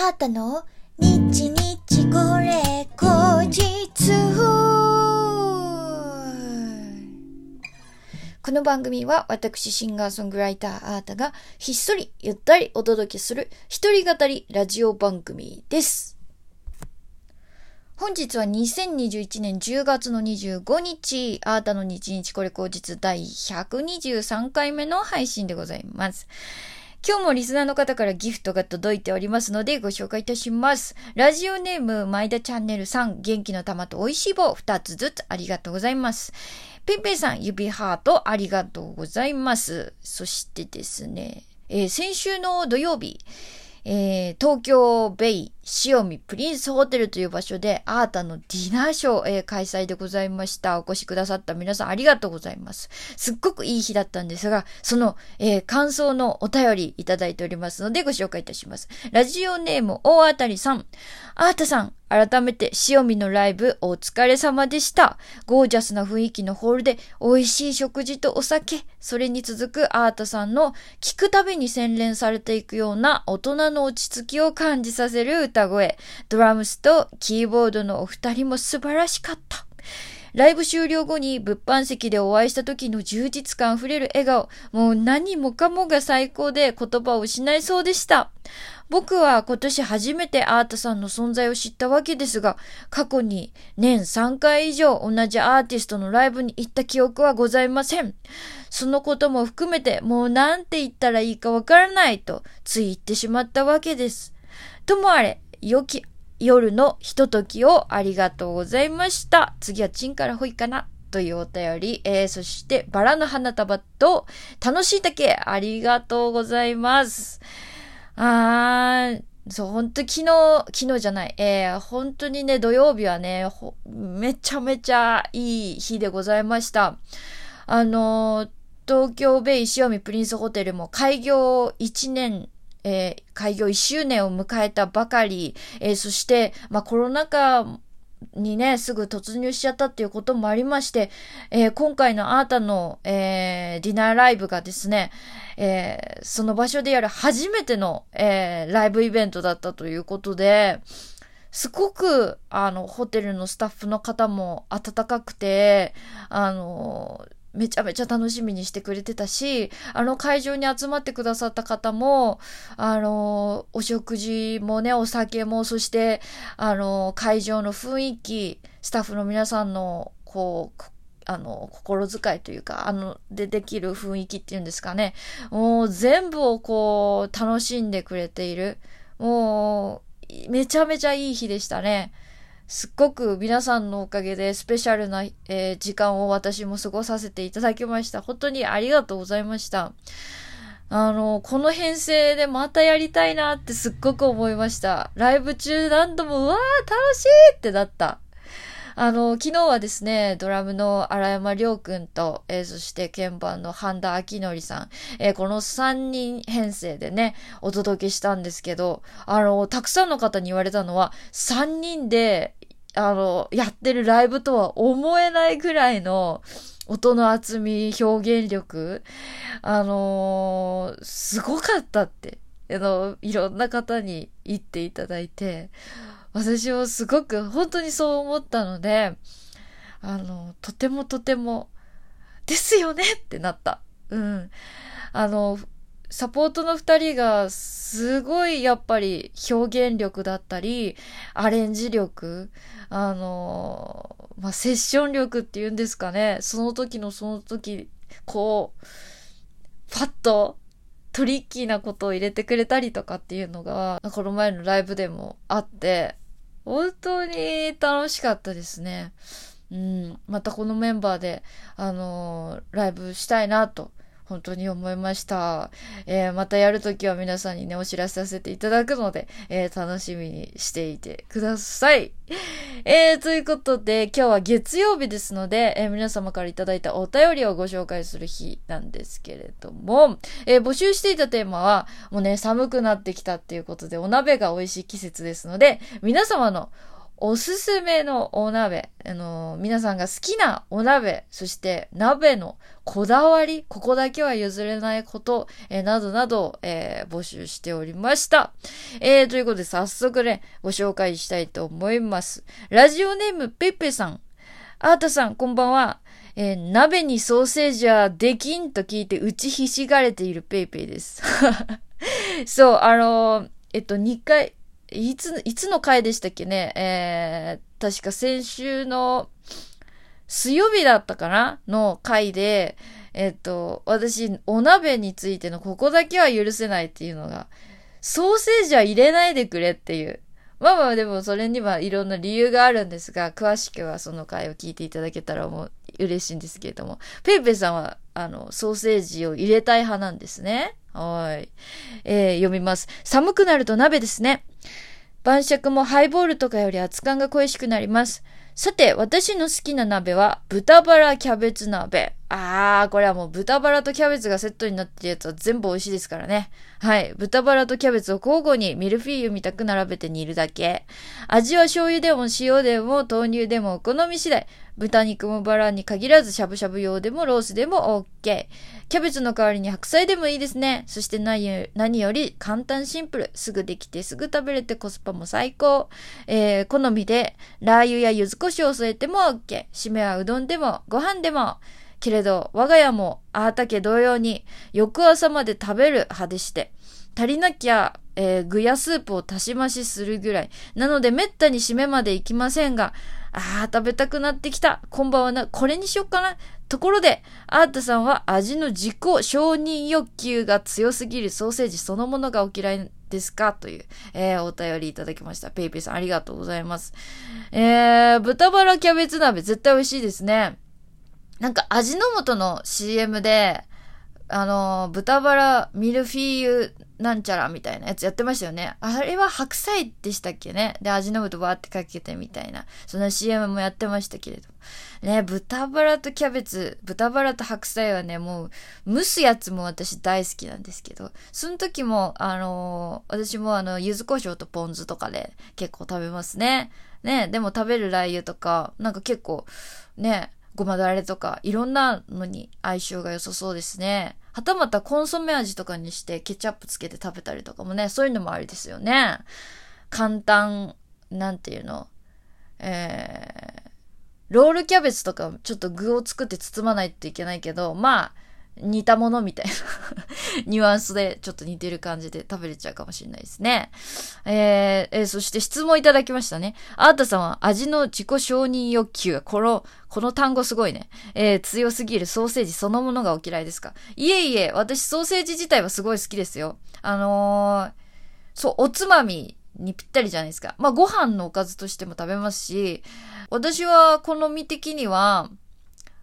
あーたの？日日これ後日この番組は私シンガーソングライターアータがひっそりゆったりお届けする一人語りラジオ番組です。本日は2021年10月の25日、アータの日日これ後日第123回目の配信でございます。今日もリスナーの方からギフトが届いておりますのでご紹介いたします。ラジオネーム、前田チャンネルさん、元気の玉と美味しい棒二つずつありがとうございます。ペンペンさん、指ハートありがとうございます。そしてですね、えー先週の土曜日、えー東京ベイ塩見プリンスホテルという場所でアータのディナーショー、えー開催でございました。お越しくださった皆さんありがとうございます。すっごくいい日だったんですが、その、えー感想のお便りいただいておりますのでご紹介いたします。ラジオネーム大当たりさん。アータさん、改めて塩見のライブお疲れ様でした。ゴージャスな雰囲気のホールで美味しい食事とお酒、それに続くアータさんの聞くたびに洗練されていくような大人の落ち着きを感じさせる歌声。ドラムスとキーボードのお二人も素晴らしかった。ライブ終了後に物販席でお会いした時の充実感あふれる笑顔。もう何もかもが最高で言葉を失いそうでした。僕は今年初めてアータさんの存在を知ったわけですが、過去に年3回以上同じアーティストのライブに行った記憶はございません。そのことも含めてもうなんて言ったらいいかわからないとつい言ってしまったわけです。ともあれ、良き夜のひとときをありがとうございました。次はチンからほいかな。というお便り、えー、そしてバラの花束と楽しい竹ありがとうございます。あー、そう、本当昨日、昨日じゃない、えー、本当にね、土曜日はね、めちゃめちゃいい日でございました。あの東京ベイ塩見プリンスホテルも開業1年えー開業1周年を迎えたばかり、えーそして、まあ、コロナ禍にね、すぐ突入しちゃったっていうこともありまして、えー今回のアータの、えーディナーライブがですね、えーその場所でやる初めての、えライブイベントだったということで、すごく、あの、ホテルのスタッフの方も温かくて、あの、めちゃめちゃ楽しみにしてくれてたし、あの会場に集まってくださった方も、あの、お食事もね、お酒も、そして、あの、会場の雰囲気、スタッフの皆さんの、こう、あの、心遣いというか、あの、でできる雰囲気っていうんですかね。もう全部をこう、楽しんでくれている。もう、めちゃめちゃいい日でしたね。すっごく皆さんのおかげでスペシャルな、えー時間を私も過ごさせていただきました。本当にありがとうございました。あの、この編成でまたやりたいなってすっごく思いました。ライブ中何度も、うわー楽しいってなった。あの、昨日はですね、ドラムの荒山亮くんと、えーそして鍵盤の半田明則さん、えーこの3人編成でね、お届けしたんですけど、あの、たくさんの方に言われたのは、3人で、あの、やってるライブとは思えないぐらいの音の厚み、表現力、あのすごかったって、あの、いろんな方に言っていただいて、私もすごく本当にそう思ったので、あの、とてもとても、ですよねってなった。うん。あの、サポートの二人がすごいやっぱり表現力だったり、アレンジ力、あの、まあ、セッション力っていうんですかね。その時のその時、こう、パッとトリッキーなことを入れてくれたりとかっていうのが、この前のライブでもあって、本当に楽しかったですね。うん。またこのメンバーで、あのーライブしたいなと、本当に思いました。えーまたやるときは皆さんにね、お知らせさせていただくので、えー楽しみにしていてください。えーということで、今日は月曜日ですので、えー皆様からいただいたお便りをご紹介する日なんですけれども、えー募集していたテーマは、もうね、寒くなってきたっていうことで、お鍋が美味しい季節ですので、皆様のおすすめのお鍋、あの、皆さんが好きなお鍋、そして鍋のこだわり、ここだけは譲れないこと、えー、などなど、えー、募集しておりました。え、ということで早速ね、ご紹介したいと思います。ラジオネームペッペさん。アータさん、こんばんは。えー、鍋にソーセージはできんと聞いて打ちひしがれているペイペイです。そう、あのー、えっと、2回、いつ、いつの回でしたっけね？えー、確か先週の水曜日だったかな？の回で、えっと、私、お鍋についてのここだけは許せないっていうのが、ソーセージは入れないでくれっていう。まあまあでもそれにはいろんな理由があるんですが、詳しくはその回を聞いていただけたらもう嬉しいんですけれども、ペイペイさんは、あの、ソーセージを入れたい派なんですね。はい。えー、読みます。寒くなると鍋ですね。晩酌もハイボールとかより熱燗が恋しくなります。さて、私の好きな鍋は、豚バラキャベツ鍋。あー、これはもう豚バラとキャベツがセットになってるやつは全部美味しいですからね。はい。豚バラとキャベツを交互にミルフィーユみたく並べて煮るだけ。味は醤油でも塩でも豆乳でもお好み次第。豚肉もバラに限らずしゃぶしゃぶ用でもロースでも OK。キャベツの代わりに白菜でもいいですね。そして何より簡単シンプル。すぐできてすぐ食べれてコスパも最高。えー、好みでラー油や柚子胡椒を添えても OK。締めはうどんでもご飯でも。けれど、我が家も、あーたけ同様に、翌朝まで食べる派でして、足りなきゃ、えー、具やスープを足し増しするぐらい。なので、めったに締めまで行きませんが、ああ、食べたくなってきた。こんばんはな、これにしよっかな。ところで、アータさんは味の自己承認欲求が強すぎるソーセージそのものがお嫌いですか？という、えー、お便りいただきました。ペイペイさんありがとうございます。えー、豚バラキャベツ鍋絶対美味しいですね。なんか味の素の CM で、あの、豚バラミルフィーユなんちゃらみたいなやつやってましたよね。あれは白菜でしたっけね。で、味の素バーってかけてみたいな。そんな CM もやってましたけれど。ね、豚バラとキャベツ、豚バラと白菜はね、もう、蒸すやつも私大好きなんですけど、その時も、あのー、私もあの、柚子胡椒とポン酢とかで結構食べますね。ね、でも食べるラー油とか、なんか結構、ね、ごまだれとか、いろんなのに相性が良さそうですね。はたまたコンソメ味とかにしてケチャップつけて食べたりとかもね、そういうのもありですよね。簡単、なんていうの、えー、ロールキャベツとかちょっと具を作って包まないといけないけど、まあ、似たものみたいな ニュアンスでちょっと似てる感じで食べれちゃうかもしれないですね。えー、えー、そして質問いただきましたね。あーたさんは味の自己承認欲求が、この、この単語すごいね。えー、強すぎるソーセージそのものがお嫌いですか？いえいえ、私ソーセージ自体はすごい好きですよ。あのー、そう、おつまみにぴったりじゃないですか。まあ、ご飯のおかずとしても食べますし、私は好み的には、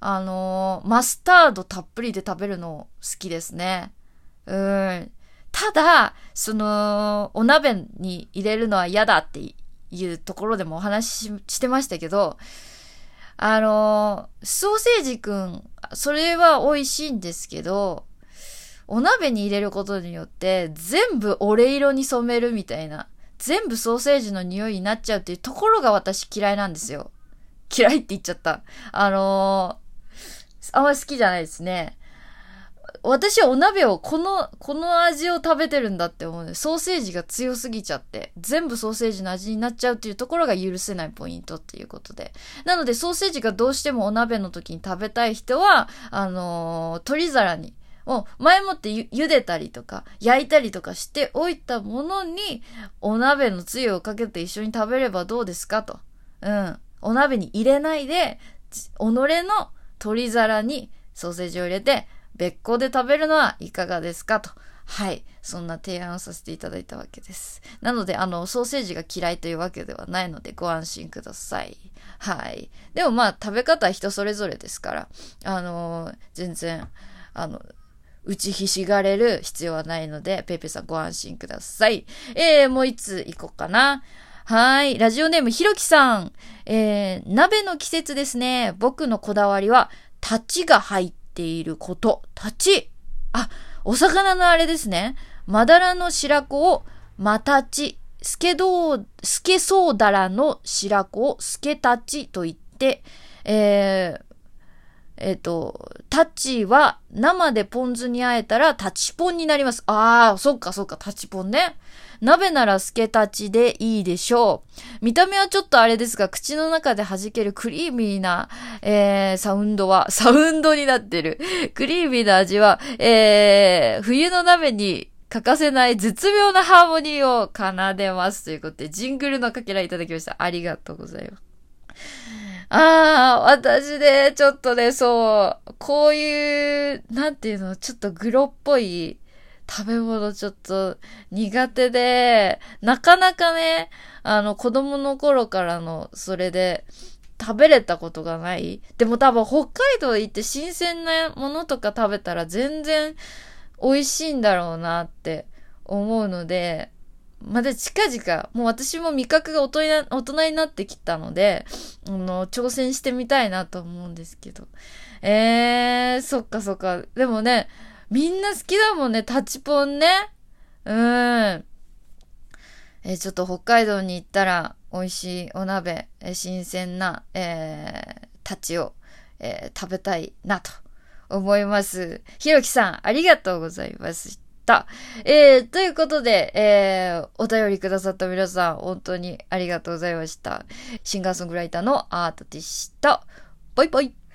あのー、マスタードたっぷりで食べるの好きですね。うん。ただ、その、お鍋に入れるのは嫌だっていうところでもお話ししてましたけど、あのー、ソーセージくん、それは美味しいんですけど、お鍋に入れることによって全部オレ色に染めるみたいな、全部ソーセージの匂いになっちゃうっていうところが私嫌いなんですよ。嫌いって言っちゃった。あのーあんまり好きじゃないですね。私はお鍋をこの、この味を食べてるんだって思うね。ソーセージが強すぎちゃって、全部ソーセージの味になっちゃうっていうところが許せないポイントっていうことで。なので、ソーセージがどうしてもお鍋の時に食べたい人は、あのー、鶏皿に、もう前もって茹でたりとか、焼いたりとかしておいたものに、お鍋のつゆをかけて一緒に食べればどうですかと。うん。お鍋に入れないで、己の鶏皿にソーセージを入れて別個で食べるのはいかがですかと。はい。そんな提案をさせていただいたわけです。なので、あの、ソーセージが嫌いというわけではないのでご安心ください。はい。でもまあ、食べ方は人それぞれですから、あのー、全然、あの、打ちひしがれる必要はないので、ペイペイさんご安心ください。えー、もう一つ行こうかな。はい。ラジオネームひろきさん。えー、鍋の季節ですね。僕のこだわりは、立ちが入っていること。立ち。あ、お魚のあれですね。まだらの白子をまたち、スケドー、スケソーダラの白子をスケタチと言って、えー、えっ、と、タッチは生でポン酢にあえたらタッチポンになります。ああ、そっかそっか、タッチポンね。鍋ならスケタチでいいでしょう。見た目はちょっとあれですが、口の中で弾けるクリーミーな、えー、サウンドは、サウンドになってる。クリーミーな味は、えー、冬の鍋に欠かせない絶妙なハーモニーを奏でます。ということで、ジングルのかけらいただきました。ありがとうございます。ああ、私ね、ちょっとね、そう、こういう、なんていうの、ちょっとグロっぽい食べ物ちょっと苦手で、なかなかね、あの、子供の頃からの、それで、食べれたことがない。でも多分北海道行って新鮮なものとか食べたら全然美味しいんだろうなって思うので、まだ近々、もう私も味覚が大人大人になってきたので、あの、挑戦してみたいなと思うんですけど。えー、そっかそっか。でもね、みんな好きだもんね、タチポンね。うん。えー、ちょっと北海道に行ったら、美味しいお鍋、えー、新鮮な、えー、タチを、えー、食べたいなと思います。ひろきさん、ありがとうございました。えー、ということで、えー、お便りくださった皆さん、本当にありがとうございました。シンガーソングライターのアートでした。バイバイ。